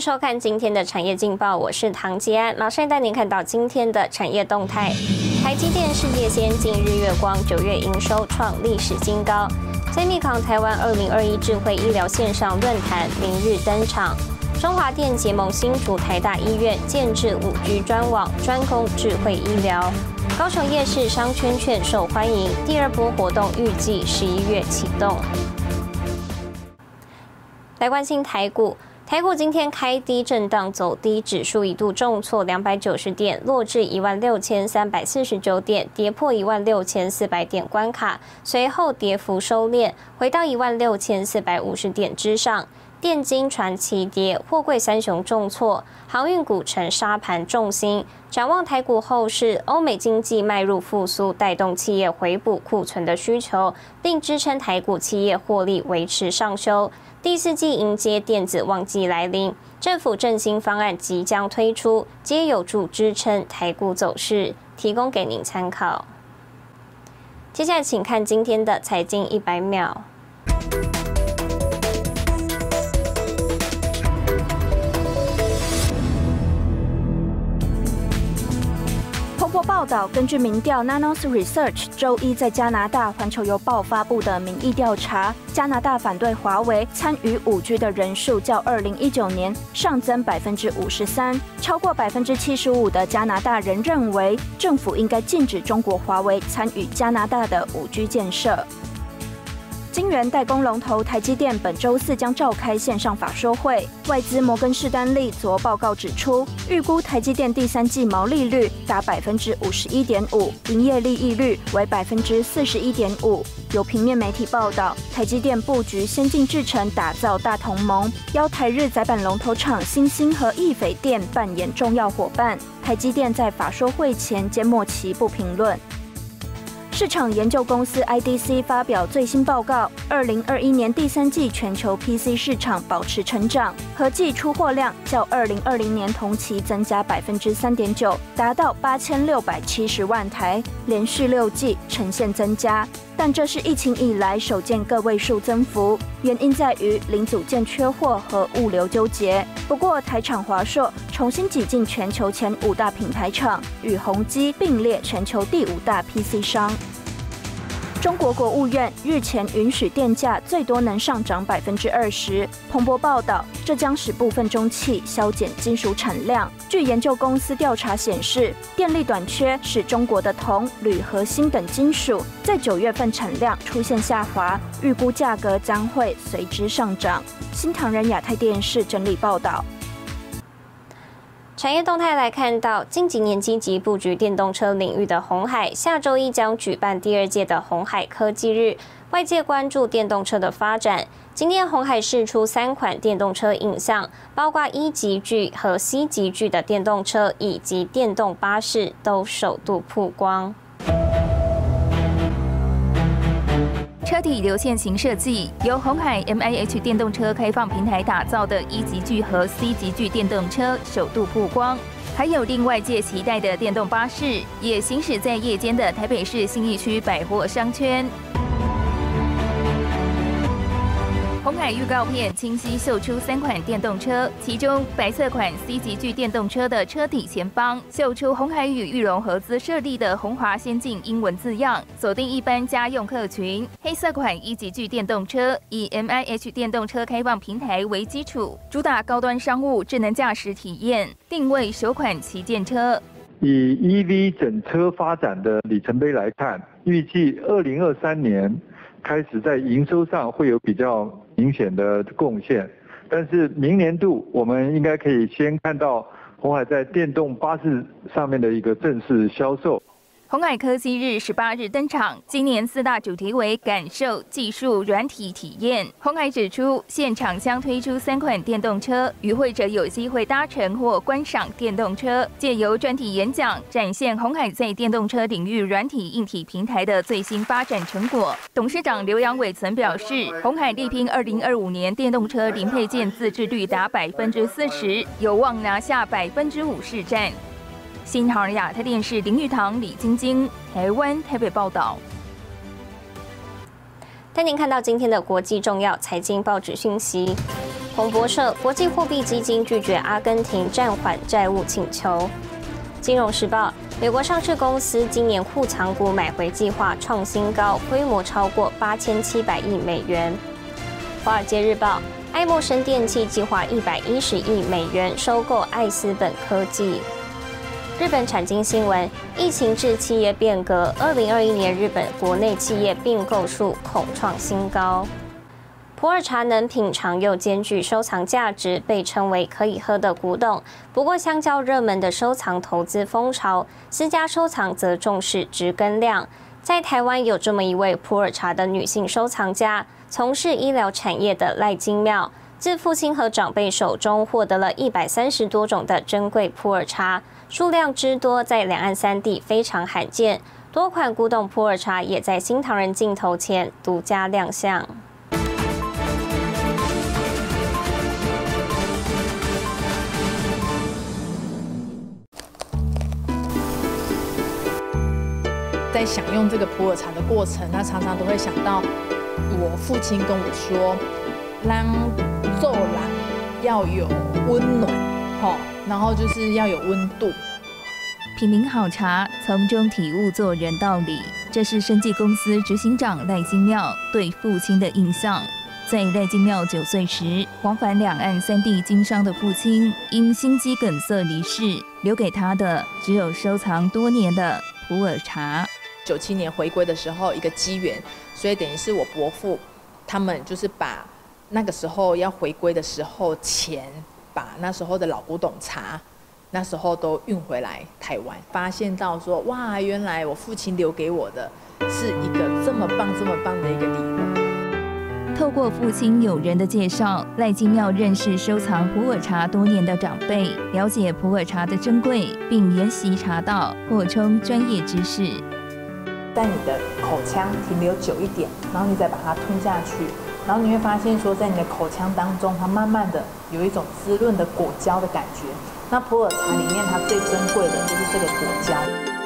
收看今天的产业劲报，我是唐吉安，马上带您看到今天的产业动态。台积电世界先进日月光九月营收创历史新高。在密康台湾二零二一智慧医疗线上论坛明日登场。中华电结盟新竹台大医院建制五 G 专网，专攻智慧医疗。高雄夜市商圈券受欢迎，第二波活动预计十一月启动。来关心台股。台股今天开低震荡走低，指数一度重挫两百九十点，落至一万六千三百四十九点，跌破一万六千四百点关卡，随后跌幅收敛，回到一万六千四百五十点之上。电金传奇跌，货柜三雄重挫，航运股成沙盘重心。展望台股后市，欧美经济迈入复苏，带动企业回补库存的需求，并支撑台股企业获利维持上修。第四季迎接电子旺季来临，政府振兴方案即将推出，皆有助支撑台股走势，提供给您参考。接下来，请看今天的财经一百秒。报道，根据民调 Nanos Research 周一在加拿大环球邮报发布的民意调查，加拿大反对华为参与五 G 的人数较二零一九年上增百分之五十三，超过百分之七十五的加拿大人认为政府应该禁止中国华为参与加拿大的五 G 建设。晶圆代工龙头台积电本周四将召开线上法说会。外资摩根士丹利昨报告指出，预估台积电第三季毛利率达百分之五十一点五，营业利益率为百分之四十一点五。有平面媒体报道，台积电布局先进制程，打造大同盟，邀台日载板龙头厂新兴和易斐电扮演重要伙伴。台积电在法说会前缄默其不评论。市场研究公司 IDC 发表最新报告，二零二一年第三季全球 PC 市场保持成长，合计出货量较二零二零年同期增加百分之三点九，达到八千六百七十万台，连续六季呈现增加。但这是疫情以来首见个位数增幅，原因在于零组件缺货和物流纠结。不过台厂华硕重新挤进全球前五大品牌厂，与宏基并列全球第五大 PC 商。中国国务院日前允许电价最多能上涨百分之二十。彭博报道，这将使部分中企削减金属产量。据研究公司调查显示，电力短缺使中国的铜、铝和锌等金属在九月份产量出现下滑，预估价格将会随之上涨。新唐人亚太电视整理报道。产业动态来看到，近几年积极布局电动车领域的红海，下周一将举办第二届的红海科技日，外界关注电动车的发展。今天红海试出三款电动车影像，包括一级距和 C 级距的电动车以及电动巴士，都首度曝光。车体流线型设计，由红海 M I H 电动车开放平台打造的一级距和 C 级巨电动车首度曝光，还有令外界期待的电动巴士也行驶在夜间的台北市信义区百货商圈。红海预告片清晰秀出三款电动车，其中白色款 C 级巨电动车的车体前方秀出红海与玉龙合资设立的“红华先进”英文字样，锁定一般家用客群。黑色款一级巨电动车以 M I H 电动车开放平台为基础，主打高端商务智能驾驶体验，定位首款旗舰车。以 E V 整车发展的里程碑来看，预计二零二三年开始在营收上会有比较。明显的贡献，但是明年度我们应该可以先看到红海在电动巴士上面的一个正式销售。红海科技日十八日登场，今年四大主题为感受、技术、软体体验。红海指出，现场将推出三款电动车，与会者有机会搭乘或观赏电动车，借由专题演讲展现红海在电动车领域软体硬体平台的最新发展成果。董事长刘阳伟曾表示，红海力拼二零二五年电动车零配件自制率达百分之四十，有望拿下百分之五市占。新唐亚太电视林玉堂、李晶晶，台湾台北报道。带您看到今天的国际重要财经报纸讯息。彭博社，国际货币基金拒绝阿根廷暂缓债务请求。金融时报，美国上市公司今年护藏股买回计划创新高，规模超过八千七百亿美元。华尔街日报，爱默生电器计划一百一十亿美元收购爱思本科技。日本产经新闻：疫情致企业变革，二零二一年日本国内企业并购数恐创新高。普洱茶能品尝又兼具收藏价值，被称为可以喝的古董。不过，相较热门的收藏投资风潮，私家收藏则重视植根量。在台湾有这么一位普洱茶的女性收藏家，从事医疗产业的赖金妙，自父亲和长辈手中获得了一百三十多种的珍贵普洱茶，数量之多，在两岸三地非常罕见。多款古董普洱茶也在新唐人镜头前独家亮相。在享用这个普洱茶的过程，他常常都会想到我父亲跟我说：“让做人要有温暖，吼，然后就是要有温度。”品茗好茶，从中体悟做人道理，这是生技公司执行长赖金妙对父亲的印象。在赖金妙九岁时，往返两岸三地经商的父亲因心肌梗塞离世，留给他的只有收藏多年的普洱茶。九七年回归的时候，一个机缘，所以等于是我伯父他们就是把那个时候要回归的时候钱，把那时候的老古董茶，那时候都运回来台湾，发现到说哇，原来我父亲留给我的是一个这么棒、这么棒的一个礼物。透过父亲友人的介绍，赖金妙认识收藏普洱茶多年的长辈，了解普洱茶的珍贵，并研习茶道，扩充专业知识。在你的口腔停留久一点，然后你再把它吞下去，然后你会发现说，在你的口腔当中，它慢慢的有一种滋润的果胶的感觉。那普洱茶里面它最珍贵的就是这个果胶。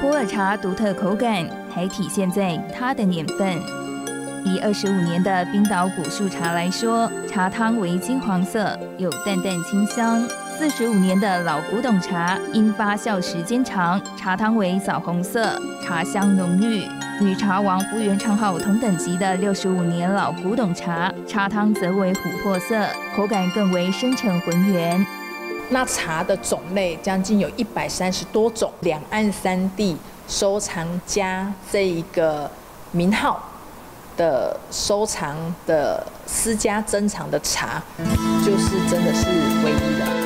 普洱茶独特口感还体现在它的年份。以二十五年的冰岛古树茶来说，茶汤为金黄色，有淡淡清香；四十五年的老古董茶，因发酵时间长，茶汤为枣红色，茶香浓郁；与茶王福源昌号同等级的六十五年老古董茶，茶汤则为琥珀色，口感更为深沉浑圆。那茶的种类将近有一百三十多种，两岸三地收藏家这一个名号。的收藏的私家珍藏的茶，就是真的是唯一的。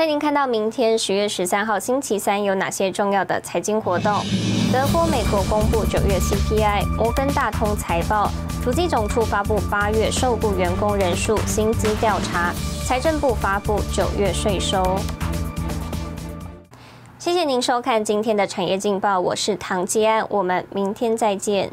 带您看到明天十月十三号星期三有哪些重要的财经活动：德国、美国公布九月 CPI，摩根大通财报，主机总处发布八月受雇员工人数薪资调查。财政部发布九月税收。谢谢您收看今天的产业劲报，我是唐吉安，我们明天再见。